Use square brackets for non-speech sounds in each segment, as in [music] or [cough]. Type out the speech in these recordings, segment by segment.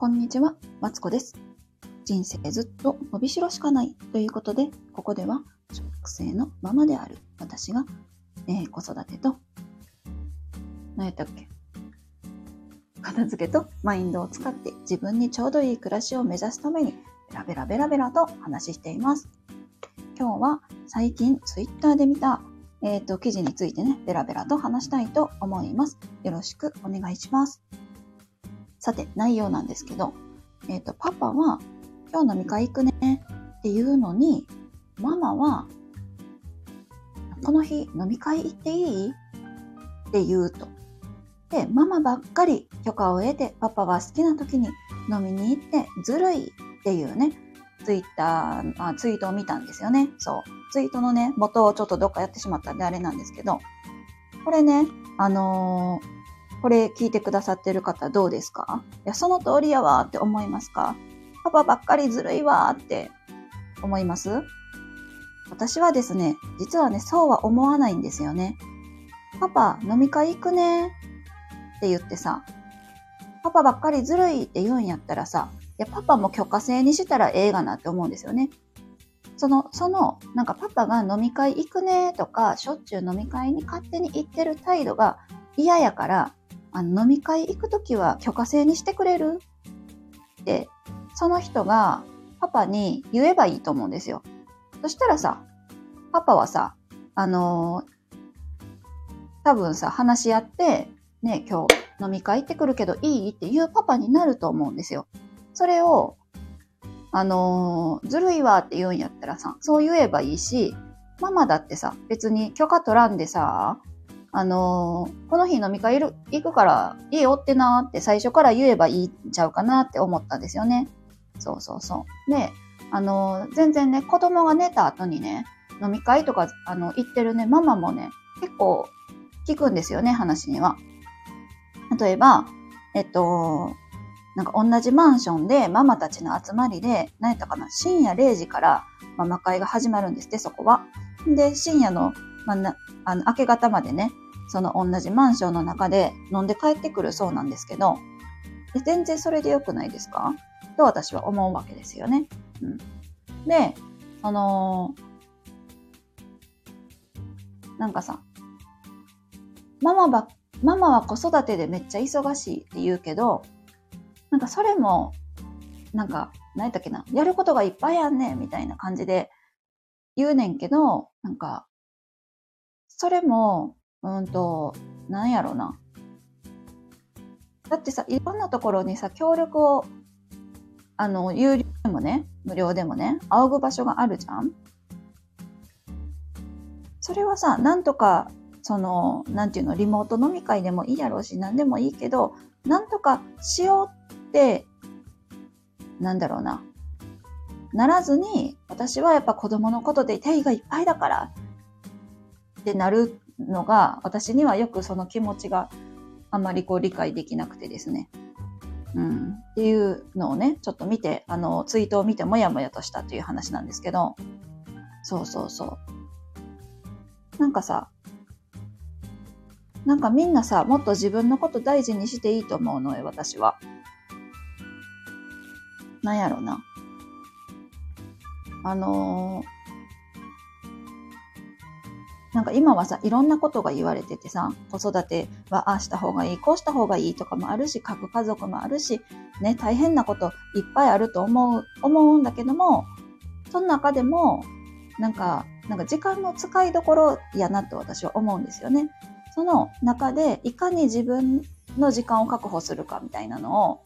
こんにちは、マツコです。人生ずっと伸びしろしかないということで、ここでは小学生のママである私が、えー子育てと、何やったっけ？片付けとマインドを使って自分にちょうどいい暮らしを目指すために、ベラベラベラベラと話しています。今日は最近ツイッターで見た、えっ、と、記事についてね、ベラベラと話したいと思います。よろしくお願いします。さて、内容なんですけど、えっ、と、パパは、今日飲み会行くねっていうのに、ママは、この日飲み会行っていい？って言うと。で、ママばっかり許可を得て、パパは好きな時に飲みに行ってずるいっていうね、ツイッター、あツイートを見たんですよね。そう。ツイートのね、元をちょっとどっかやってしまったんであれなんですけど、これね、あのーこれ聞いてくださってる方どうですか？いや、その通りやわって思いますか？パパばっかりずるいわって思います？私はですね、実はね、そうは思わないんですよね。パパ、飲み会行くねって言ってさ、パパばっかりずるいって言うんやったらさ、いや、パパも許可制にしたらええがなって思うんですよね。その、その、なんかパパが飲み会行くねとか、しょっちゅう飲み会に勝手に行ってる態度が嫌やから、あの飲み会行くときは許可制にしてくれる？って、その人がパパに言えばいいと思うんですよ。そしたらさ、パパはさ、あのー多分さ、話し合って、ね、今日飲み会行ってくるけどいい？っていうパパになると思うんですよ。それを、あのーずるいわって言うんやったらさ、そう言えばいいし、ママだってさ、別に許可取らんでさ、あのーこの日飲み会いる行くからいいよってなーって最初から言えばいいんちゃうかなって思ったんですよね。そうそうそう。で、あのー全然ね、子供が寝た後にね、飲み会とか、あの、行ってるね、ママもね、結構聞くんですよね、話には。例えば、えっと、なんか同じマンションでママたちの集まりで、何やったかな、深夜0時からママ会が始まるんですって、そこは。で、深夜の、まあ、あの明け方までね、その同じマンションの中で飲んで帰ってくるそうなんですけど、で全然それで良くないですか？と私は思うわけですよね。うん。で、その、なんかさ、ママば、ママは子育てでめっちゃ忙しいって言うけど、なんかそれも、なんか、何やったっけな、やることがいっぱいあんねんみたいな感じで言うねんけど、なんか、それも、うんと、なんやろな。だってさ、いろんなところにさ、協力を、あの、有料でもね、無料でもね、仰ぐ場所があるじゃんそれはさ、なんとか、その、なんていうの、リモート飲み会でもいいやろうし、なんでもいいけど、なんとかしようって、なんだろうな。ならずに、私はやっぱ子供のことで手がいっぱいだからってなるのが、私にはよくその気持ちがあんまりこう理解できなくてですね。うん。っていうのをね、ちょっと見て、あの、ツイートを見てもやもやとしたという話なんですけど、そうそうそう。なんかさ、なんかみんなさ、もっと自分のこと大事にしていいと思うのよ、私は。なんやろな。あのーなんか今はさ、いろんなことが言われててさ、子育てはああした方がいい、こうした方がいいとかもあるし、核家族もあるし、ね、大変なこといっぱいあると思う、思うんだけども、その中でも、なんか、なんか時間の使いどころやなと私は思うんですよね。その中で、いかに自分の時間を確保するかみたいなのを、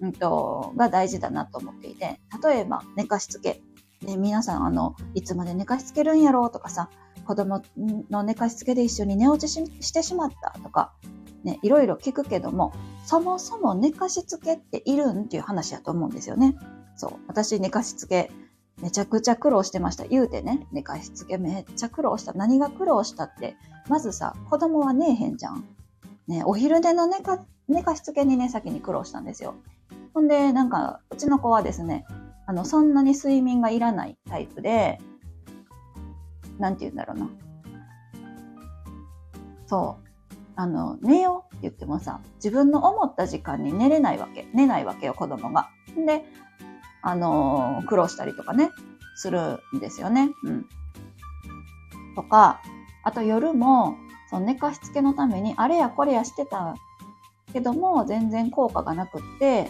うんと、が大事だなと思っていて、例えば寝かしつけ。ね、皆さん、あの、いつまで寝かしつけるんやろうとかさ、子供の寝かしつけで一緒に寝落ちしてしまったとか、ね、いろいろ聞くけども、そもそも寝かしつけっているんっていう話だと思うんですよね。そう。私、寝かしつけ、めちゃくちゃ苦労してました。言うてね、寝かしつけめっちゃ苦労した。何が苦労したって、まずさ、子供は寝えへんじゃん。ね、お昼寝の寝か寝かしつけにね、先に苦労したんですよ。ほんで、なんか、うちの子はですね、あの、そんなに睡眠がいらないタイプで、なんて言うんだろうな。そう。あの、寝ようって言ってもさ、自分の思った時間に寝れないわけ。寝ないわけよ、子供が。で、あのー、苦労したりとかね、するんですよね。うん。とか、あと夜も、その寝かしつけのために、あれやこれやしてたけども、全然効果がなくって、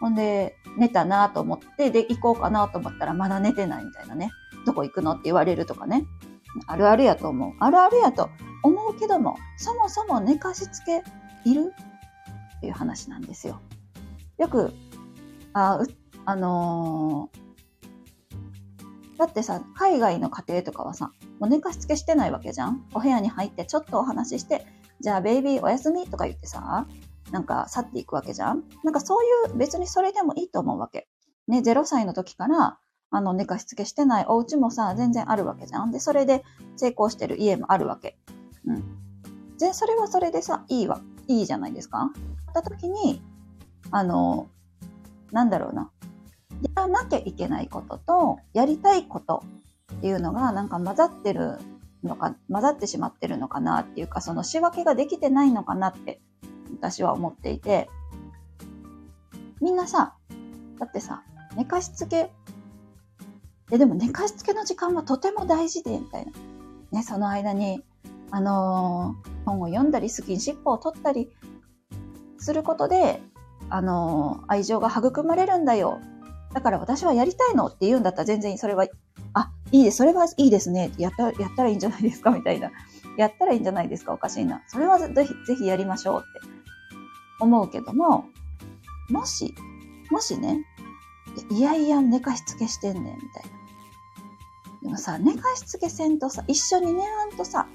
ほんで、寝たなと思って、で、行こうかなと思ったら、まだ寝てないみたいなね。どこ行くのって言われるとかね。あるあるやと思う。あるあるやと思うけども、そもそも寝かしつけいる？っていう話なんですよ。よく、あ、あのー、だってさ、海外の家庭とかはさ、もう寝かしつけしてないわけじゃんお部屋に入ってちょっとお話しして、じゃあベイビーおやすみとか言ってさ、なんか去っていくわけじゃんなんかそういう別にそれでもいいと思うわけ。ね、0歳の時からあの寝かしつけしてないお家もさ、全然あるわけじゃん。で、それで成功してる家もあるわけ。うん。で、それはそれでさ、いいわ、いいじゃないですか。った時に、あの、なんだろうな。やらなきゃいけないことと、やりたいことっていうのがなんか混ざってるのか、混ざってしまってるのかなっていうか、その仕分けができてないのかなって私は思っていて、みんなさ、だってさ、寝かしつけ、え、でも寝かしつけの時間はとても大事で、みたいな。ね、その間に、あのー、本を読んだり、スキンシップを取ったりすることで、あのー、愛情が育まれるんだよ。だから私はやりたいのって言うんだったら全然それは、あ、いいです、それはいいですね。やった、やったらいいんじゃないですかみたいな。やったらいいんじゃないですかおかしいな。それはぜひ、ぜひやりましょうって思うけども、もし、もしね、いやいや寝かしつけしてんねん、みたいな。でもさ、寝かしつけせんとさ、一緒に寝らんとさ、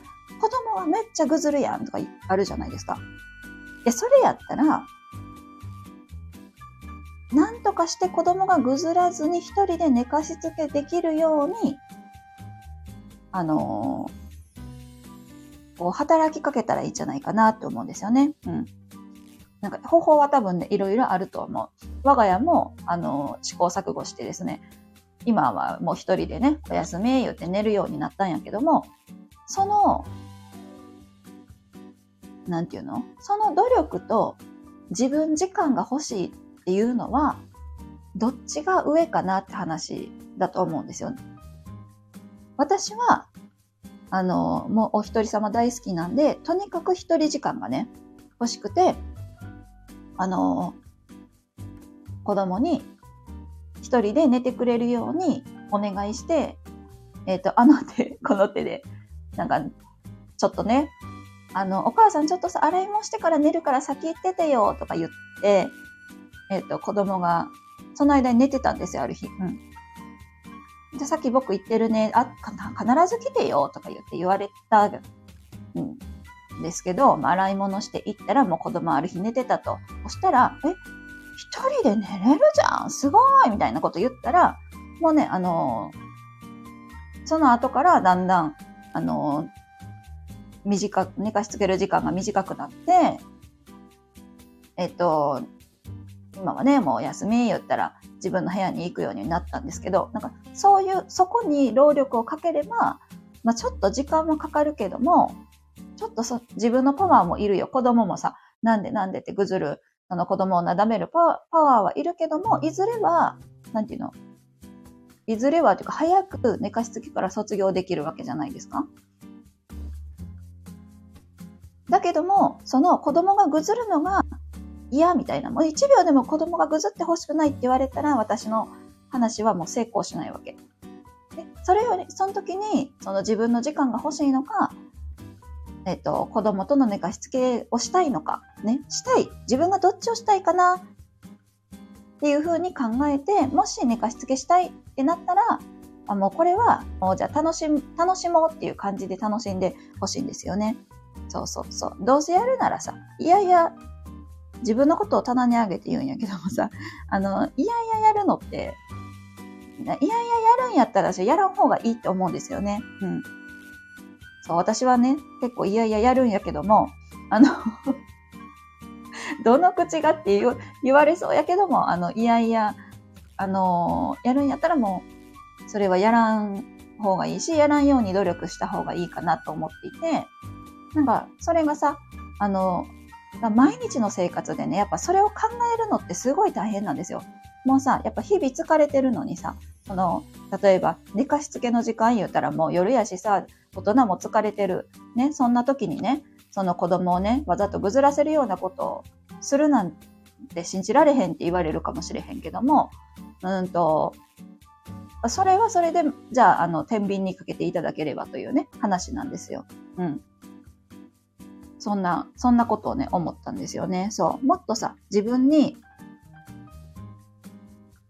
子供はめっちゃぐずるやんとかあるじゃないですか。で、それやったら、なんとかして子供がぐずらずに一人で寝かしつけできるように、あのー、こう働きかけたらいいんじゃないかなって思うんですよね。うん。なんか方法は多分ね、いろいろあると思う。我が家も、あの、試行錯誤してですね、今はもう一人でね、おやすみ言って寝るようになったんやけども、その、なんていうの？その努力と自分時間が欲しいっていうのは、どっちが上かなって話だと思うんですよ。私は、あの、もうお一人様大好きなんで、とにかく一人時間がね、欲しくて、あの、子供に一人で寝てくれるようにお願いして、えっ、ー、と、あの手、[laughs] この手で、なんか、ちょっとね、あの、お母さんちょっとさ、洗い物してから寝るから先行っててよ、とか言って、えっ、ー、と、子供が、その間に寝てたんですよ、ある日。うん。で、さっき僕言ってるね、あ、必ず来てよ、とか言って言われた、うん、ですけど、まあ、洗い物して行ったらもう子供ある日寝てたと。そしたら、え、一人で寝れるじゃん？すごいみたいなこと言ったら、もうね、あのー、その後からだんだん、あのー、短く、寝かしつける時間が短くなって、えっと、今はね、もうお休み言ったら自分の部屋に行くようになったんですけど、なんかそういう、そこに労力をかければ、まあちょっと時間はかかるけども、ちょっとそ自分のパワーもいるよ。子供もさ、なんでなんでってぐずる、あの子供をなだめるパワーはいるけども、いずれは、なんていうの？いずれはというか、早く寝かしつきから卒業できるわけじゃないですか？だけども、その子供がぐずるのが嫌みたいな、もう1秒でも子供がぐずってほしくないって言われたら、私の話はもう成功しないわけ。で、それより、その時に、その自分の時間が欲しいのか、えっ、と、子供との寝かしつけをしたいのか、ね、したい。自分がどっちをしたいかなっていうふうに考えて、もし寝かしつけしたいってなったら、あもうこれは、もうじゃあ楽し、楽しもうっていう感じで楽しんでほしいんですよね。そうそうそう。どうせやるならさ、いやいや、自分のことを棚に上げて言うんやけどもさ、[laughs] あの、いやいややるのって、いやいややるんやったらやらん方がいいって思うんですよね。うん。そう、私はね、結構いやいややるんやけども、あの [laughs] どの口がって言言われそうやけども、あの、いやいや、あのやるんやったらもう、それはやらん方がいいし、やらんように努力した方がいいかなと思っていて、なんか、それがさ、あの、毎日の生活でね、やっぱそれを考えるのってすごい大変なんですよ。もうさ、やっぱ日々疲れてるのにさ、その、例えば寝かしつけの時間言うたらもう夜やしさ、大人も疲れてる。ね、そんな時にね、その子供をね、わざとぐずらせるようなことをするなんて信じられへんって言われるかもしれへんけども、うんと、それはそれで、じゃあ、あの、天秤にかけていただければというね、話なんですよ。うん。そんな、そんなことをね、思ったんですよね。そう。もっとさ、自分に、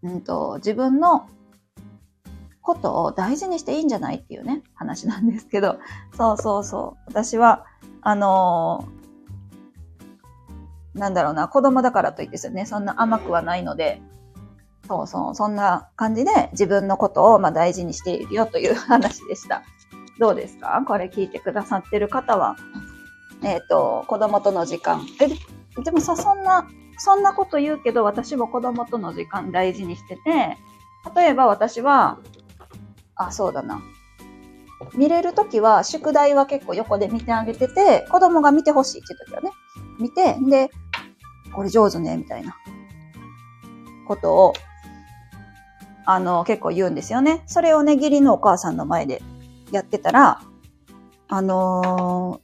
うんと、自分のことを大事にしていいんじゃないっていうね、話なんですけど、そうそうそう。私は、あのー、なんだろうな、子供だからといってですね、そんな甘くはないので、そうそう、そんな感じで自分のことをま大事にしているよという [laughs] 話でした。どうですか？これ聞いてくださってる方は、えっ、ー、と、子供との時間。え、でもさ、そんな、そんなこと言うけど、私も子供との時間大事にしてて、例えば私は、あ、そうだな。見れるときは、宿題は結構横で見てあげてて、子供が見てほしいっていうときはね、見て、で、これ上手ね、みたいなことを、あの、結構言うんですよね。それをね、義理のお母さんの前でやってたら、あの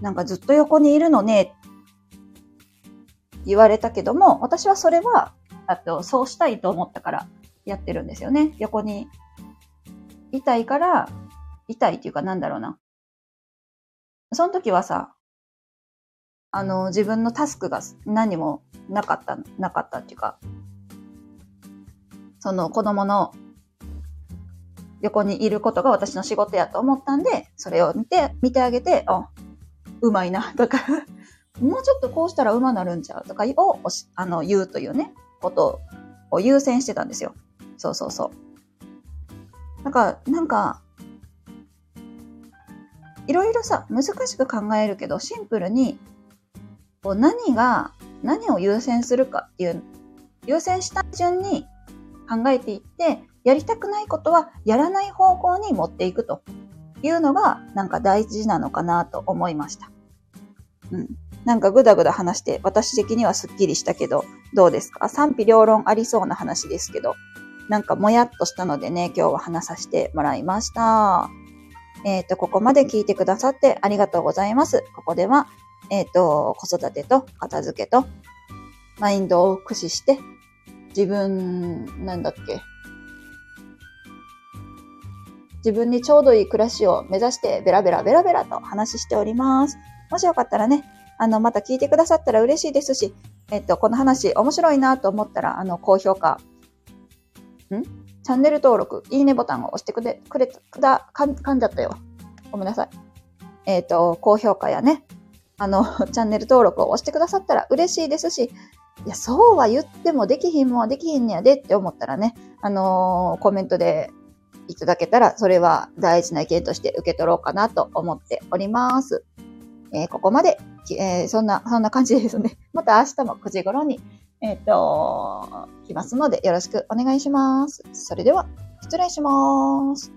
なんかずっと横にいるのね、言われたけども、私はそれは、あと、そうしたいと思ったからやってるんですよね。横にいたいから、痛いっていうかなんだろうな。その時はさ、あの、自分のタスクが何もなかった、なかったっていうか、その子供の横にいることが私の仕事やと思ったんで、それを見て、見てあげて、あ、うまいな、とか [laughs] もうちょっとこうしたらうまなるんちゃうとかをあの言うというね、ことを優先してたんですよ。そうそうそう。なんか、なんか、いろいろさ、難しく考えるけど、シンプルに、こう何が、何を優先するかっていう、優先した順に考えていって、やりたくないことはやらない方向に持っていくというのがなんか大事なのかなと思いました。うん。なんかぐだぐだ話して私的にはスッキリしたけどどうですか？賛否両論ありそうな話ですけどなんかもやっとしたのでね今日は話させてもらいました。えっ、ー、と、ここまで聞いてくださってありがとうございます。ここでは、えっ、ー、と、子育てと片付けとマインドを駆使して自分、なんだっけ、自分にちょうどいい暮らしを目指してベラベラベラベラと話しております。もしよかったらね、あの、また聞いてくださったら嬉しいですし、えっと、この話面白いなと思ったら、あの、高評価、ん？チャンネル登録、いいねボタンを押してくれ、くれ、くだ、かん、噛んじゃったよ。ごめんなさい。えっ、と、高評価やね、あの、[laughs] チャンネル登録を押してくださったら嬉しいですし、いや、そうは言ってもできひんもはできひんねやでって思ったらね、あのー、コメントでいただけたら、それは大事な意見として受け取ろうかなと思っております。えー、ここまで、えー、そんな、そんな感じですね。また明日も9時頃に、えっ、ー、と、来ますのでよろしくお願いします。それでは、失礼します。